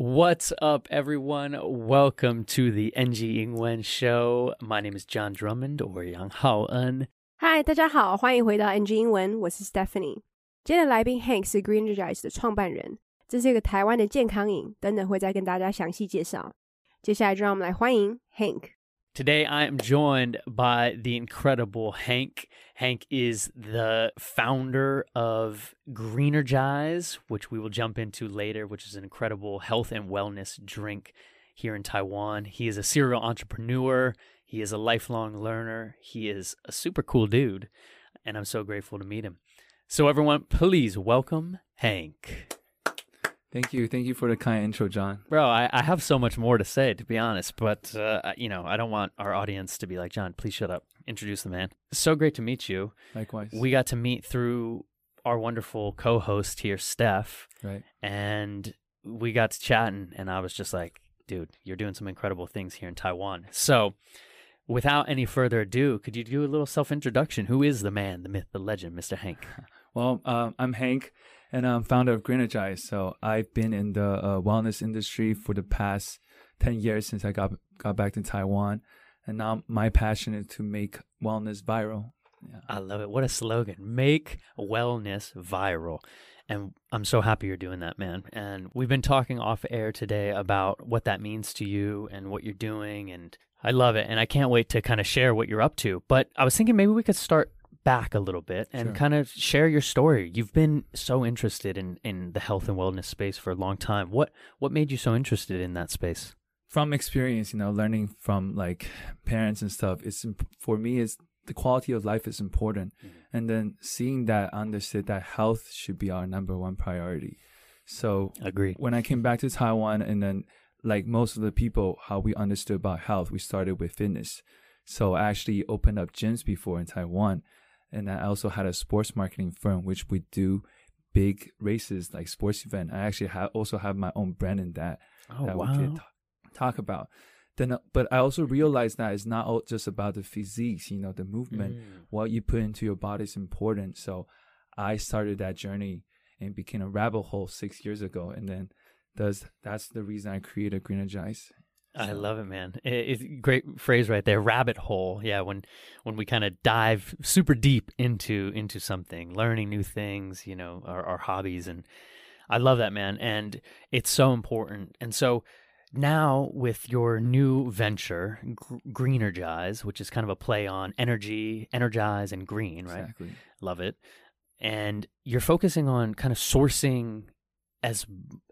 What's up, everyone? Welcome to the NG 英文 Show. My name is John Drummond or Yang Haoen. Hi，大家好，欢迎回到 NG 英文，我是 Stephanie。今天的来宾 Hank 是 Greenergize 的创办人，这是一个台湾的健康营，等等会再跟大家详细介绍。接下来就让我们来欢迎 Hank。Today, I am joined by the incredible Hank. Hank is the founder of Greenergize, which we will jump into later, which is an incredible health and wellness drink here in Taiwan. He is a serial entrepreneur. He is a lifelong learner. He is a super cool dude, and I'm so grateful to meet him. So, everyone, please welcome Hank. Thank you. Thank you for the kind intro, John. Bro, I, I have so much more to say, to be honest, but, uh, you know, I don't want our audience to be like, John, please shut up. Introduce the man. So great to meet you. Likewise. We got to meet through our wonderful co host here, Steph, right. and we got to chatting, and I was just like, dude, you're doing some incredible things here in Taiwan. So, without any further ado, could you do a little self introduction? Who is the man, the myth, the legend, Mr. Hank? Well, um, I'm Hank, and I'm founder of Greenergize. So I've been in the uh, wellness industry for the past ten years since I got got back to Taiwan, and now my passion is to make wellness viral. Yeah. I love it. What a slogan. Make wellness viral. And I'm so happy you're doing that, man. And we've been talking off air today about what that means to you and what you're doing. And I love it. And I can't wait to kind of share what you're up to. But I was thinking maybe we could start back a little bit and Sure. kind of share your story. You've been so interested in, in the health and wellness space for a long time. What what made you so interested in that space? From experience, you know, learning from like parents and stuff, it's for me is the quality of life is important, mm-hmm. and then seeing that, understood that health should be our number one priority. So Agreed. when I came back to Taiwan, and then like most of the people, how we understood about health, we started with fitness. So I actually opened up gyms before in Taiwan, and I also had a sports marketing firm which we do big races like sports event. I actually have also have my own brand in that Oh, that wow. we could talk, talk about. Then, uh, but I also realized that it's not all just about the physiques, you know, the movement Mm. what you put into your body is important. So I started that journey and became a rabbit hole six years ago. And then that's, that's the reason I created Greenergize. I love it, man. It's a great phrase right there. Rabbit hole. Yeah, when when we kind of dive super deep into into something, learning new things, you know, our, our hobbies, and I love that, man. And it's so important. And so now with your new venture, Gr- Greenergize, which is kind of a play on energy, energize, and green, right? Exactly. love it and you're focusing on kind of sourcing as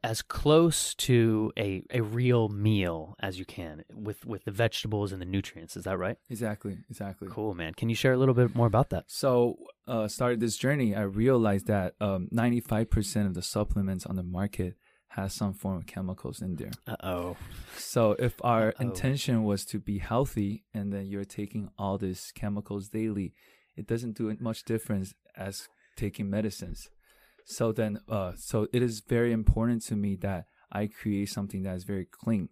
as close to a, a real meal as you can with with the vegetables and the nutrients is that right Exactly. Exactly. cool man can you share a little bit more about that So, uh, started this journey. I realized that um, 95% of the supplements on the market has some form of chemicals in there. uh-oh So if our Uh-oh. intention was to be healthy and then you're taking all these chemicals daily, it doesn't do much difference as taking medicines. So then uh so it is very important to me that I create something that is very clean.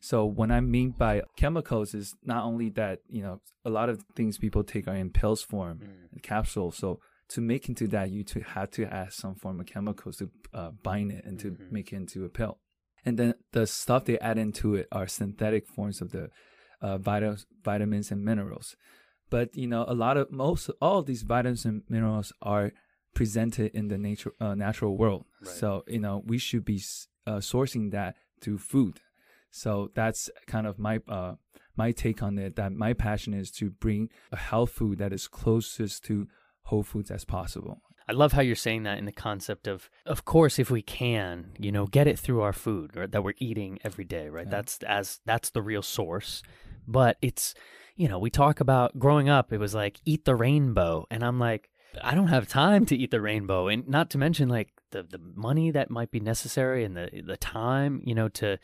So what I mean by chemicals is not only that, you know, a lot of things people take are in pills form, capsules. So to make into that, you to have to add some form of chemicals to uh, bind it and to Mhm. make it into a pill. And then the stuff they add into it are synthetic forms of the uh, vitamins and minerals. But you know, a lot of most all of these vitamins and minerals are presented in the nature uh, natural world. Right. So you know, we should be uh, sourcing that through food. So that's kind of my uh, my take on it. That my passion is to bring a health food that is closest to whole foods as possible. I love how you're saying that in the concept of, of course, if we can, you know, get it through our food right, that we're eating every day, right? Yeah. That's as that's the real source. But it's, you know, we talk about growing up. It was like eat the rainbow, and I'm like, I don't have time to eat the rainbow, and not to mention like the the money that might be necessary and the the time, you know, to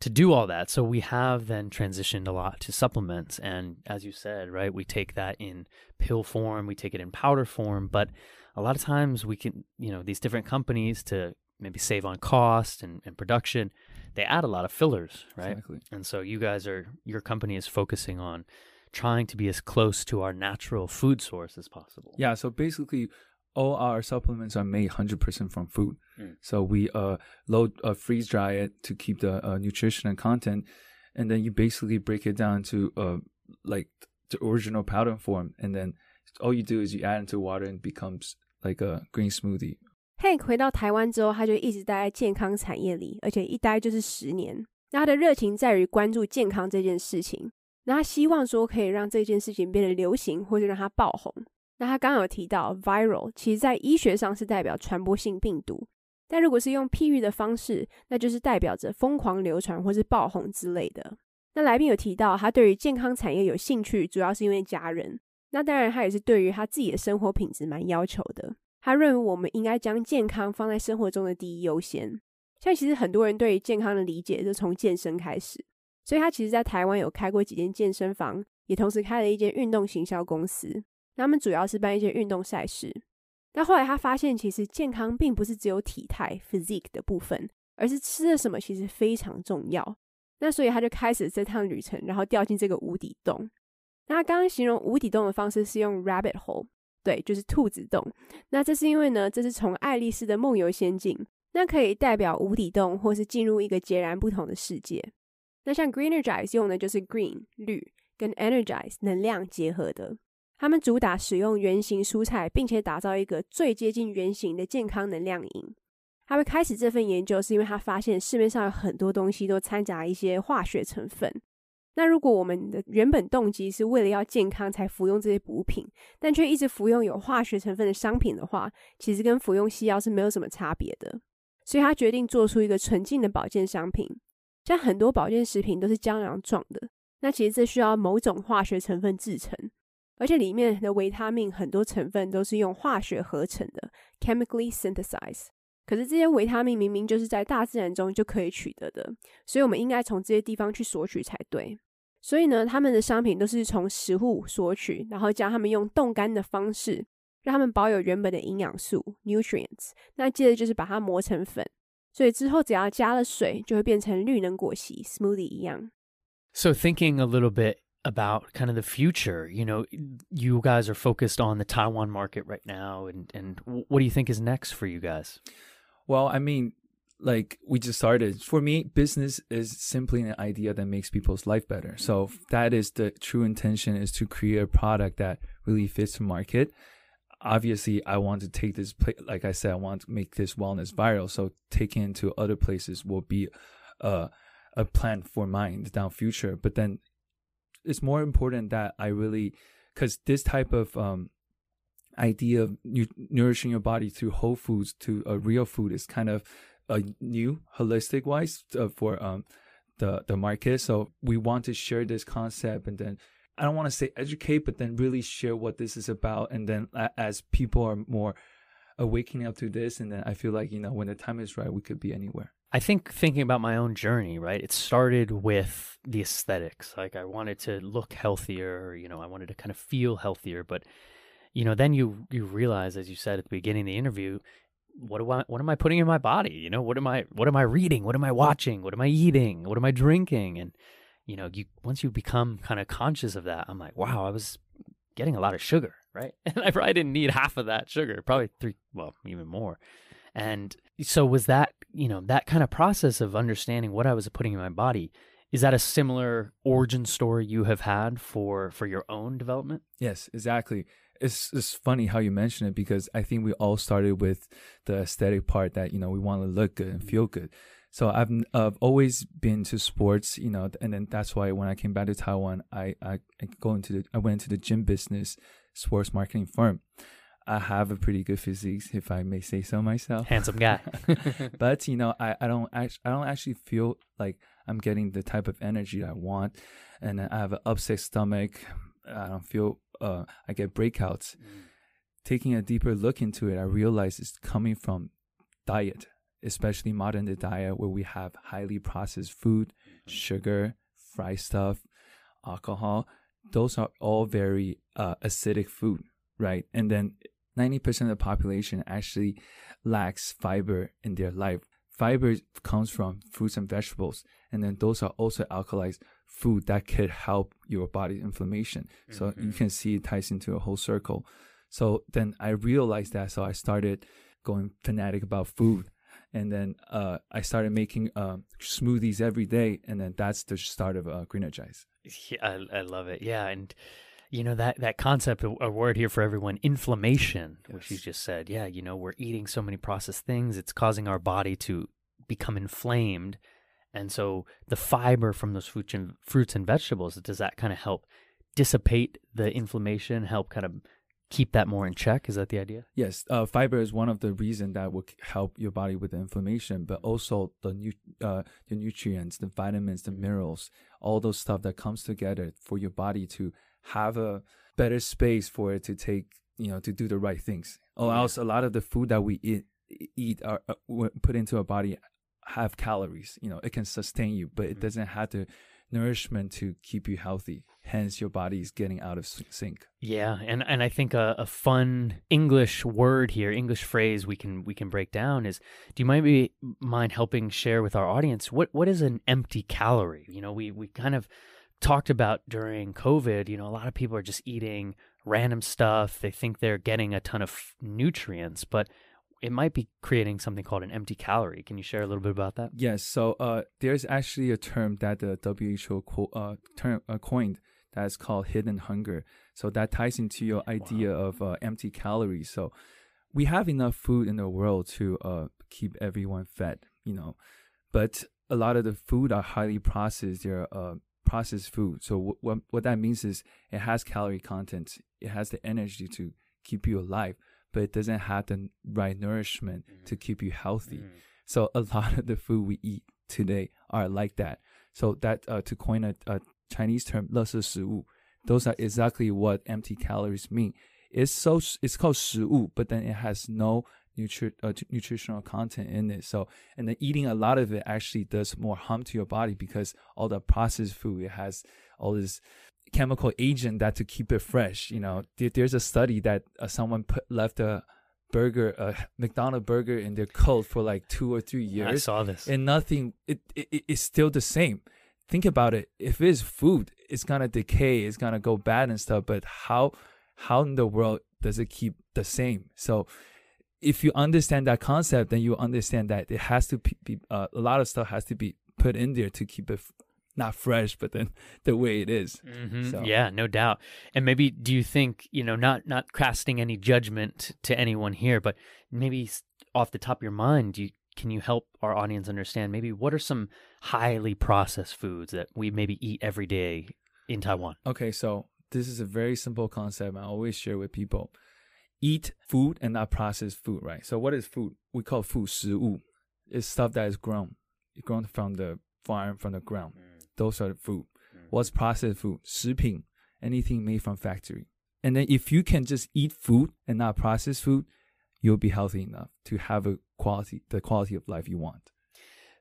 to do all that. So we have then transitioned a lot to supplements. And as you said, right, we take that in pill form, we take it in powder form. But a lot of times we can, you know, these different companies to maybe save on cost and, and production, they add a lot of fillers, right? Exactly. And so you guys are, your company is focusing on trying to be as close to our natural food source as possible. Yeah. So basically, all our supplements are made 100% from food. Mm. So we uh load uh, freeze dry it to keep the uh, nutrition and content, and then you basically break it down to uh like the original powder form, and then all you do is you add into water and it becomes like a green smoothie. Hank 回到台湾之后，他就一直待在健康产业里，而且一待就是十年。那他的热情在于关注健康这件事情。 那他希望说可以让这件事情变得流行，或者让它爆红。那他刚刚有提到 viral，其实在医学上是代表传播性病毒，但如果是用譬喻的方式，那就是代表着疯狂流传或是爆红之类的。那来宾有提到，他对于健康产业有兴趣，主要是因为家人。那当然，他也是对于他自己的生活品质蛮要求的。他认为我们应该将健康放在生活中的第一优先。像其实很多人对于健康的理解就从健身开始，所以他其实在台湾有开过几间健身房，也同时开了一间运动行销公司。他们主要是办一些运动赛事。但后来他发现，其实健康并不是只有体态 （physique） 的部分，而是吃了什么其实非常重要。那所以他就开始这趟旅程，然后掉进这个无底洞。那他刚刚形容无底洞的方式是用 rabbit hole，对，就是兔子洞。那这是因为呢，这是从爱丽丝的梦游仙境，那可以代表无底洞，或是进入一个截然不同的世界。那像 Greenergize 用的就是 green 绿跟 energize 能量结合的。他们主打使用原型蔬菜，并且打造一个最接近原型的健康能量饮。他会开始这份研究，是因为他发现市面上有很多东西都掺杂一些化学成分。那如果我们的原本动机是为了要健康才服用这些补品，但却一直服用有化学成分的商品的话，其实跟服用西药是没有什么差别的。所以他决定做出一个纯净的保健商品。像很多保健食品都是胶囊状的，那其实这需要某种化学成分制成，而且里面的维他命很多成分都是用化学合成的 （chemically synthesized）。可是这些维他命明明就是在大自然中就可以取得的，所以我们应该从这些地方去索取才对。所以呢，他们的商品都是从食物索取，然后将他们用冻干的方式，让他们保有原本的营养素 （nutrients）。那接着就是把它磨成粉，所以之后只要加了水，就会变成绿能果昔 （smoothie） 一样。 So, thinking a little bit about kind of the future, you know, you guys are focused on the Taiwan market right now, and, and what do you think is next for you guys? Well, I mean, like we just started. For me, business is simply an idea that makes people's life better. So that is the true intention is to create a product that really fits the market. Obviously, I want to take this, like I said, I want to make this wellness viral. So taking it to other places will be uh, a plan for mine down future. But then it's more important that I really, because this type of um, idea of nu- nourishing your body through whole foods to a real food is kind of a new holistic wise uh, for um the the market so we want to share this concept and then i don't want to say educate but then really share what this is about and then as people are more awakening up to this and then i feel like you know when the time is right we could be anywhere I think thinking about my own journey, right? It started with the aesthetics. Like I wanted to look healthier, you know, I wanted to kind of feel healthier, but you know, then you you realize as you said at the beginning of the interview, what do I what am I putting in my body? You know, what am I what am I reading? What am I watching? What am I eating? What am I drinking? And you know, you once you become kind of conscious of that, I'm like, wow, I was getting a lot of sugar, right? And I probably didn't need half of that sugar, probably three, well, even more. And so was that, you know, that kind of process of understanding what I was putting in my body, is that a similar origin story you have had for for your own development? yes exactly it's it's funny how you mention it because i think we all started with the aesthetic part that you know we want to look good and feel good so I've I've always been to sports, you know, and then that's why when I came back to Taiwan, I I, I go into the I went into the gym business, sports marketing firm. I have a pretty good physique, if I may say so myself. Handsome guy. but you know, I, I don't act, I don't actually feel like I'm getting the type of energy I want, and I have an upset stomach. I don't feel uh I get breakouts. Taking a deeper look into it, I realize it's coming from diet, especially modern day diet where we have highly processed food, sugar, fried stuff, alcohol. Those are all very uh, acidic food, right? And then 90% of the population actually lacks fiber in their life. Fiber comes from fruits and vegetables, and then those are also alkalized food that could help your body's inflammation. So you can see it ties into a whole circle. So then I realized that, so I started going fanatic about food. And then uh, I started making uh, smoothies every day, and then that's the start of uh, Greenergize. Yeah, I, I love it. Yeah, and you know that that concept, a, a word here for everyone, inflammation, which you just said. Yeah, you know we're eating so many processed things; it's causing our body to become inflamed, and so the fiber from those fruits and fruits and vegetables does that kind of help dissipate the inflammation, help kind of keep that more in check? Is that the idea? Yes, uh, fiber is one of the reasons that will help your body with the inflammation, but also the nu- uh, the nutrients, the vitamins, the minerals, all those stuff that comes together for your body to have a better space for it to take, you know, to do the right things. Or else, a lot of the food that we eat eat are uh, put into our body have calories. You know, it can sustain you, but it Mhm. doesn't have the nourishment to keep you healthy. Hence, your body is getting out of sync. Yeah, and and I think a, a fun English word here, English phrase we can we can break down is. Do you mind be mind helping share with our audience what what is an empty calorie? You know, we we kind of talked about during COVID. You know, a lot of people are just eating random stuff. They think they're getting a ton of nutrients, but it might be creating something called an empty calorie. Can you share a little bit about that? Yes, so uh, there's actually a term that the WHO co- uh, term uh, coined that's called hidden hunger. So that ties into your idea of uh, empty calories. So we have enough food in the world to uh, keep everyone fed, you know, but a lot of the food are highly processed. They're uh, processed food. So wh- what what that means is it has calorie content. It has the energy to keep you alive, but it doesn't have the right nourishment to keep you healthy. So a lot of the food we eat today are like that. So that uh, to coin a, a Chinese term, 乐事食物, those are exactly what empty calories mean. It's so it's called 食物, but then it has no nutri- uh, t- nutritional content in it. So and then eating a lot of it actually does more harm to your body because all the processed food it has all this chemical agent that to keep it fresh. You know, there, there's a study that uh, someone put left a burger, a McDonald burger in their coat for like two or three years. I saw this. and nothing. It, it it- it's still the same. Think about it. If it's food, it's gonna decay. It's gonna go bad and stuff. But how how in the world does it keep the same? So if you understand that concept, then you understand that it has to be, be uh, a lot of stuff has to be put in there to keep it not fresh, but then the way it is. Mhm. So- Yeah, no doubt. And maybe do you think you know not not casting any judgment to anyone here, but maybe off the top of your mind, you, can you help our audience understand maybe what are some highly processed foods that we maybe eat every day in Taiwan? Okay, so this is a very simple concept I always share with people. Eat food and not processed food, right? So what is food? We call food 食物. It's stuff that is grown, grown from the farm, from the ground. Those are the food. What's processed food? 食品, anything made from factory. And then if you can just eat food and not processed food, you'll be healthy enough to have a quality, the quality of life you want.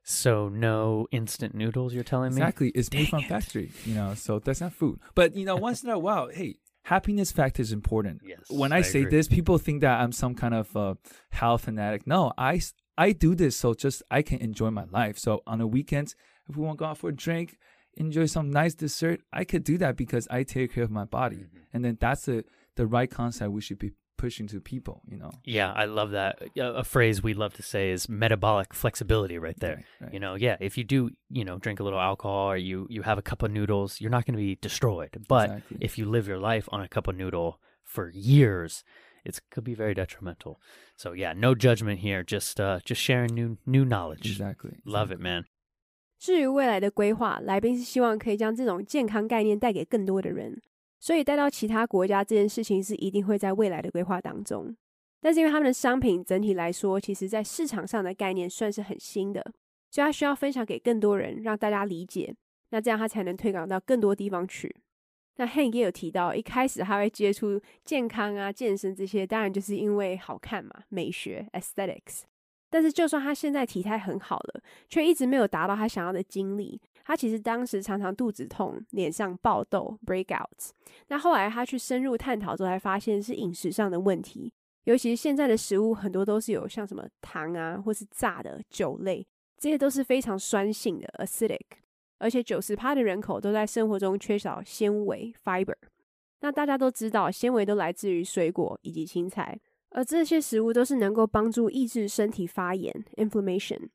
So no instant noodles, you're telling me? Exactly. It's made from it. factory, you know, so that's not food. But, you know, once in a while, hey, happiness factor is important. Yes. When I, say agree. this, people think that I'm some kind of uh, health fanatic. No, I I do this so just I can enjoy my life. So on the weekends, if we want to go out for a drink, enjoy some nice dessert, I could do that because I take care of my body. Mm-hmm. And then that's the, the right concept we should be pushing to people, you know. Yeah, I love that. A phrase we love to say is metabolic flexibility right there. Right, right. You know, yeah, if you do, you know, drink a little alcohol or you you have a cup of noodles, you're not going to be destroyed. But Exactly. if you live your life on a cup of noodle for years, it could be very detrimental. So yeah, no judgment here, just uh just sharing new new knowledge. Exactly. Love it, man. 至于未来的规划，来宾是希望可以将这种健康概念带给更多的人，所以带到其他国家这件事情是一定会在未来的规划当中。但是因为他们的商品整体来说，其实在市场上的概念算是很新的，所以他需要分享给更多人，让大家理解，那这样他才能推广到更多地方去。那 Hank 也有提到，一开始他会接触健康啊、健身这些，当然就是因为好看嘛，美学 （aesthetics）。但是就算他现在体态很好了，却一直没有达到他想要的经历。他其实当时常常肚子痛、脸上爆痘 （breakouts）。那后来他去深入探讨之后，才发现是饮食上的问题。尤其是现在的食物很多都是有像什么糖啊，或是炸的酒类，这些都是非常酸性的 （acidic）。而且九十趴的人口都在生活中缺少纤维 （fiber）。那大家都知道，纤维都来自于水果以及青菜，而这些食物都是能够帮助抑制身体发炎 （inflammation）。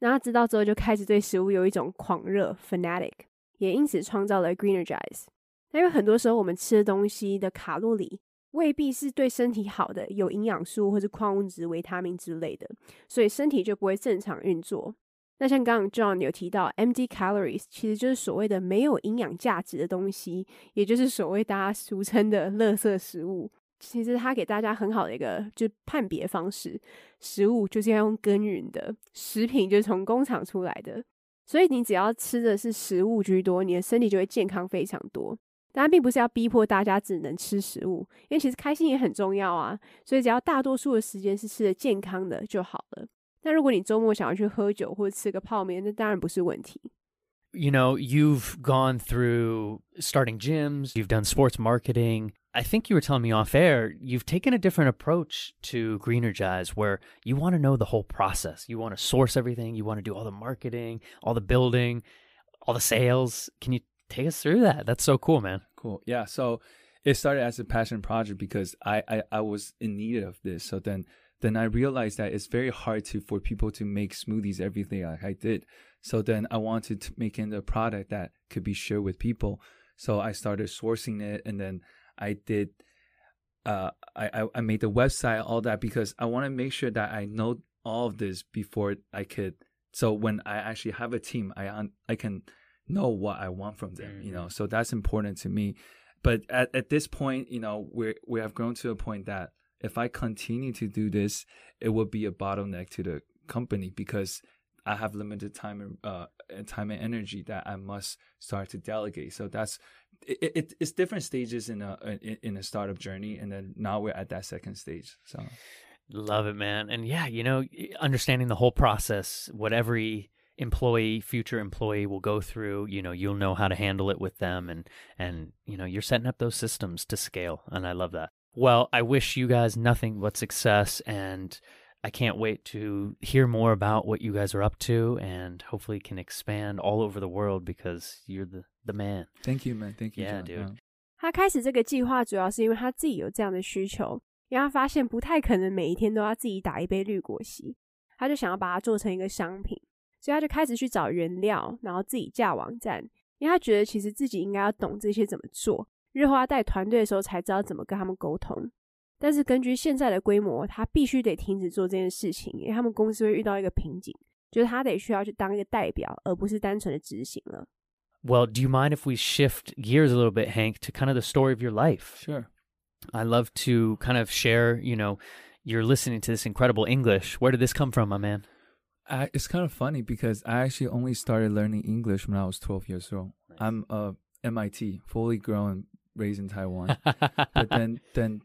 那他知道之后，就开始对食物有一种狂热 （fanatic），也因此创造了 Greenergize。那因为很多时候我们吃的东西的卡路里未必是对身体好的，有营养素或是矿物质、维他命之类的，所以身体就不会正常运作。那像刚刚 John 有提到，empty calories 其实就是所谓的没有营养价值的东西，也就是所谓大家俗称的垃圾食物。其实它给大家很好的一个就判别方式，食物就是要用耕耘的，食品就是从工厂出来的。所以你只要吃的是食物居多，你的身体就会健康非常多。当然，并不是要逼迫大家只能吃食物，因为其实开心也很重要啊。所以只要大多数的时间是吃的健康的就好了。那如果你周末想要去喝酒或者吃个泡面，那当然不是问题。You know, you've gone through starting gyms, you've done sports marketing. I think you were telling me off air, you've taken a different approach to Greenergize where you want to know the whole process. You want to source everything, you want to do all the marketing, all the building, all the sales. Can you take us through that? That's so cool, man. Cool. Yeah. So it started as a passion project because I, I, I was in need of this. So then then I realized that it's very hard to for people to make smoothies everything like I did. So then I wanted to make it a product that could be shared with people. So I started sourcing it, and then I did. Uh, I I made the website, all that because I want to make sure that I know all of this before I could. So when I actually have a team, I I can know what I want from them. Mm-hmm. You know, so that's important to me. But at, at this point, you know, we we have grown to a point that if I continue to do this, it would be a bottleneck to the company because I have limited time and uh, time and energy that I must start to delegate. So that's it, it, it's different stages in a in a startup journey, and then now we're at that second stage. So love it, man. And yeah, you know, understanding the whole process, what every employee future employee will go through you know you'll know how to handle it with them and and you know you're setting up those systems to scale and i love that well, I wish you guys nothing but success and I can't wait to hear more about what you guys are up to and hopefully can expand all over the world because you're the the man. Thank you, man. Thank you. Yeah, dude. 他开始这个计划主要是因为他自己有这样的需求，因为他发现不太可能每一天都要自己打一杯绿果昔，他就想要把它做成一个商品，所以他就开始去找原料，然后自己架网站，因为他觉得其实自己应该要懂这些怎么做。日后他带团队的时候才知道怎么跟他们沟通，但是根据现在的规模，他必须得停止做这件事情，因为他们公司会遇到一个瓶颈，就是他得需要去当一个代表，而不是单纯的执行了。Well, do you mind if we shift gears a little bit, Hank, to kind of the story of your life? Sure. I love to kind of share, you know, you're listening to this incredible English. Where did this come from, my man? I, it's kind of funny because I actually only started learning English when I was 12 years old. Nice. I'm uh, a MIT, fully grown raised in Taiwan. but then then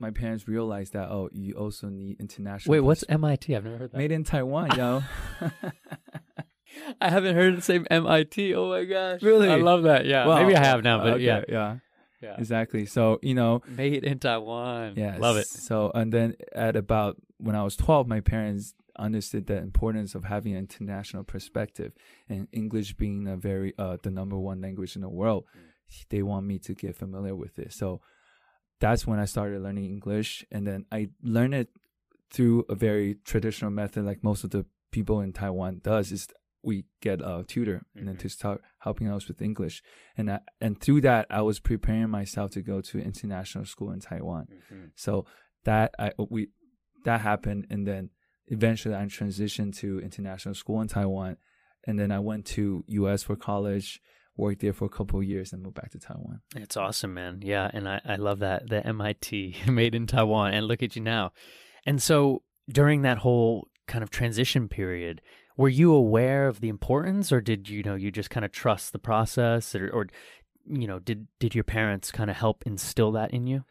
my parents realized that oh, you also need international. Wait, what's MIT? I've never heard that. Made in Taiwan, yo. I haven't heard the same MIT. Oh my gosh. Really? I love that. Yeah. Well, Maybe I have now, but okay, yeah. Yeah. Yeah. Exactly. So, you know, made in Taiwan. Yeah. Love it. So, and then at about when I was 12, my parents understood the importance of having an international perspective and English being a very, uh, the number one language in the world. Mm they want me to get familiar with it. So that's when I started learning English. And then I learned it through a very traditional method, like most of the people in Taiwan does, is we get a tutor mm-hmm. and then mm-hmm. to start helping us with English. And I, and through that, I was preparing myself to go to international school in Taiwan. Mm-hmm. So that I we that happened, and then eventually I transitioned to international school in Taiwan, and then I went to U.S. for college worked there for a couple of years and moved back to Taiwan. It's awesome, man. Yeah, and I, I love that the MIT made in Taiwan, and look at you now. And so during that whole kind of transition period, were you aware of the importance, or did you know you just kind of trust the process, or, or you know did did your parents kind of help instill that in you?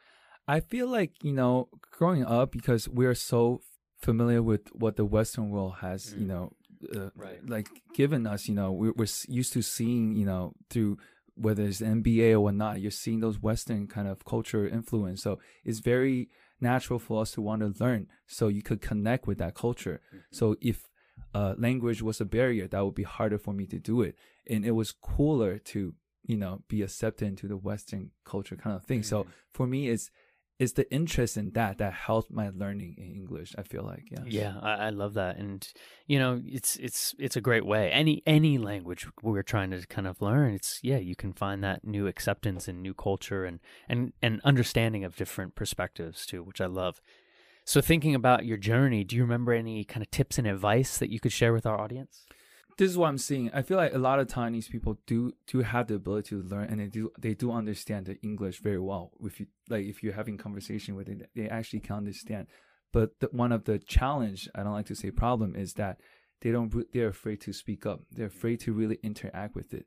I feel like you know growing up because we're so familiar with what the Western world has, mm. you know, uh, right. like given us, you know, we're, we're used to seeing, you know, through whether it's NBA or whatnot, you're seeing those Western kind of culture influence. So it's very natural for us to want to learn so you could connect with that culture. Mm-hmm. So if uh, language was a barrier, that would be harder for me to do it. And it was cooler to you know be accepted into the Western culture kind of thing. So Mhm. for me, it's it's the interest in that that helped my learning in English. I feel like yeah Yeah, I, I love that, and you know, it's it's it's a great way. Any any language we're trying to kind of learn, it's yeah, you can find that new acceptance and new culture and and and understanding of different perspectives too, which I love. So, thinking about your journey, do you remember any kind of tips and advice that you could share with our audience? this is what I'm seeing. I feel like a lot of Chinese people do do have the ability to learn, and they do they do understand the English very well. If you like, if you're having conversation with it, they actually can understand. But the, one of the challenge, I don't like to say problem, is that they don't they're afraid to speak up. They're afraid to really interact with it.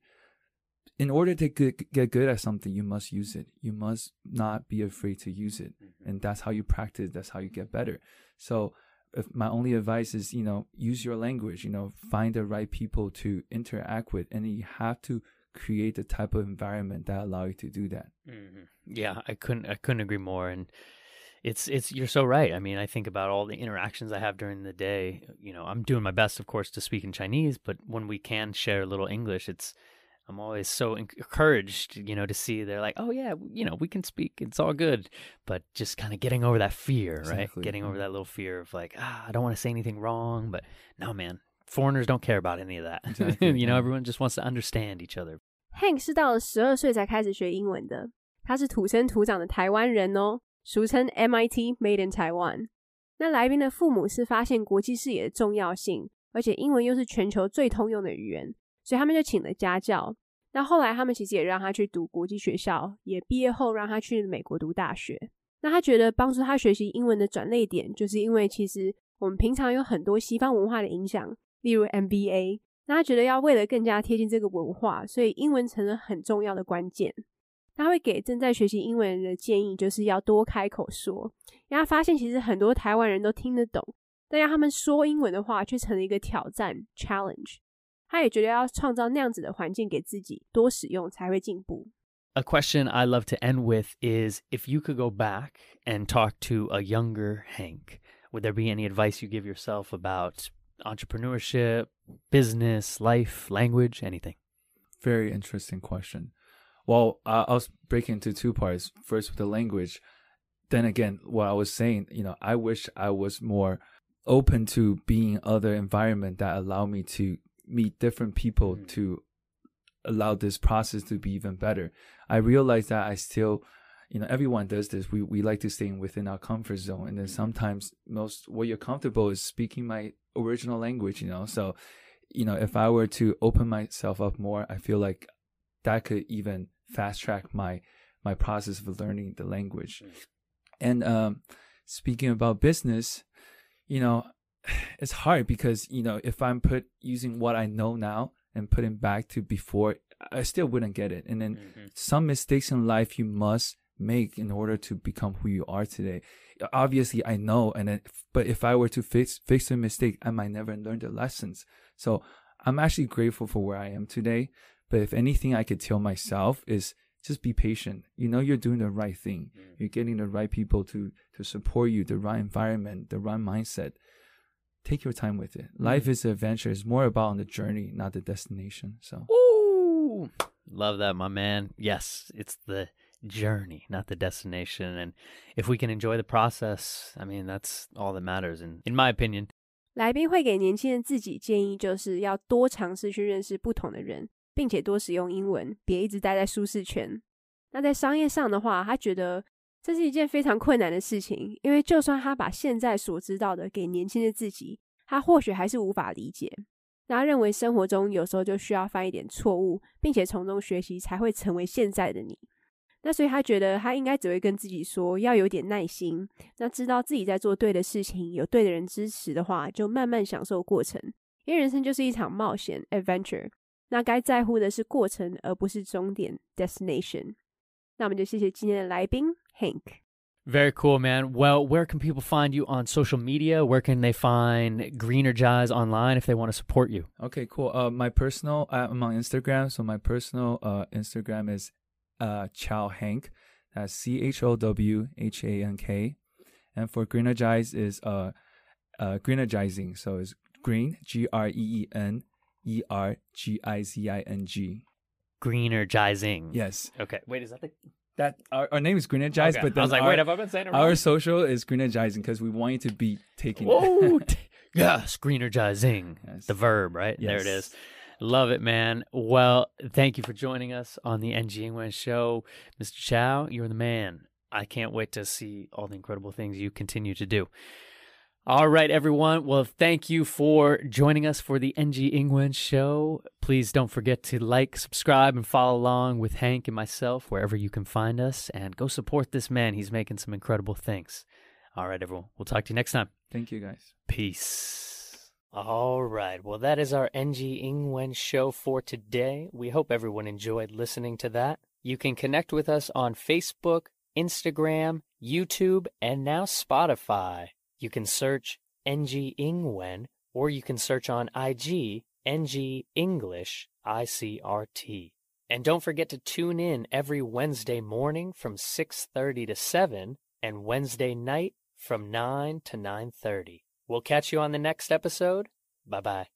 In order to get, get good at something, you must use it. You must not be afraid to use it, and that's how you practice. That's how you get better. So if my only advice is you know use your language you know find the right people to interact with and you have to create the type of environment that allow you to do that Mm-hmm. Yeah, I couldn't I couldn't agree more and it's it's you're so right. I mean, I think about all the interactions I have during the day. You know, I'm doing my best of course to speak in Chinese, but when we can share a little English, it's I'm always so encouraged, you know, to see they're like, "Oh yeah, you know, we can speak. It's all good." But just kind of getting over that fear, right? Exactly, Getting over yeah. that little fear of like, "Ah, I don't want to say anything wrong." But no, man. Foreigners don't care about any of that. Exactly, you know, yeah. everyone just wants to understand each other. Hank 是到了十二岁才开始学英文的，他是土生土长的台湾人哦，俗称 MIT Made in Taiwan。那来宾的父母是发现国际视野的重要性，而且英文又是全球最通用的语言， 所以他们就请了家教。那后来他们其实也让他去读国际学校，也毕业后让他去美国读大学。那他觉得帮助他学习英文的转捩点，就是因为其实我们平常有很多西方文化的影响，例如 MBA。那他觉得要为了更加贴近这个文化，所以英文成了很重要的关键。他会给正在学习英文人的建议，就是要多开口说，因为他发现其实很多台湾人都听得懂，但要他们说英文的话，却成了一个挑战 （challenge）。他也觉得要创造那样子的环境给自己，多使用才会进步。 A question I love to end with is if you could go back and talk to a younger Hank, would there be any advice you give yourself about entrepreneurship, business, life, language, anything? very interesting question well I i'll break into two parts first with the language then again what i was saying you know i wish i was more open to being in other environment that allow me to meet different people Mm. to allow this process to be even better. I realize that i still you know everyone does this. We, we like to stay within our comfort zone. And then sometimes most what you're comfortable is speaking my original language you know? So you know if i were to open myself up more i feel like that could even fast track my my process of learning the language. Mm. and um speaking about business you know it's hard because you know if i'm put using what i know now and putting back to before i still wouldn't get it. And then mm-hmm. some mistakes in life you must make in order to become who you are today. Obviously i know and then but if i were to fix fix a mistake i might never learn the lessons. So i'm actually grateful for where i am today. But if anything i could tell myself is just be patient. You know you're doing the right thing. Mm-hmm. You're getting the right people to to support you the right environment the right mindset take your time with it life is an adventure it's more about on the journey not the destination so Ooh, love that, my man. Yes, it's the journey, not the destination. And if we can enjoy the process, I mean, that's all that matters. And in my opinion, 来宾会给年轻人自己建议，就是要多尝试去认识不同的人，并且多使用英文，别一直待在舒适圈。那在商业上的话，他觉得 这是一件非常困难的事情，因为就算他把现在所知道的给年轻的自己，他或许还是无法理解。那他认为生活中有时候就需要犯一点错误，并且从中学习，才会成为现在的你。那所以他觉得他应该只会跟自己说，要有点耐心，那知道自己在做对的事情，有对的人支持的话，就慢慢享受过程。因为人生就是一场冒险 （adventure），那该在乎的是过程，而不是终点 （destination）。那我们就谢谢今天的来宾 Hank。Very cool, man. Well, where can people find you on social media? Where can they find Greenergize online if they want to support you? Okay, cool. Uh, my personal, I'm on Instagram, so my personal uh, Instagram is uh, Chow Hank. That's C H O W H A N K. And for Greenergize is uh, uh, Greenergizing. So it's Green G R E E N E R G I Z I N G. Greenergizing. Yes, Okay. Wait, is that the? that our, our name is Greenergize, Okay. but then I was like, our, wait, have I been saying it wrong? our social is Greenergizing because we want you to be taking. Whoa! t- yes, greenergizing. Yes. The verb, right? There it is. Love it, man. Well, thank you for joining us on the NG Ingwen show. Mr. Chow, you're the man. I can't wait to see all the incredible things you continue to do. All right, everyone. Well, thank you for joining us for the NG Ingwen show. Please don't forget to like, subscribe, and follow along with Hank and myself wherever you can find us. And go support this man. He's making some incredible things. All right, everyone. We'll talk to you next time. Thank you, guys. Peace. All right. Well, that is our NG Ingwen show for today. We hope everyone enjoyed listening to that. You can connect with us on Facebook, Instagram, YouTube, and now Spotify. You can search NG Ingwen or you can search on IG NG English ICRT. And don't forget to tune in every Wednesday morning from 6:30 to 7 and Wednesday night from 9 to 9:30. We'll catch you on the next episode. Bye-bye.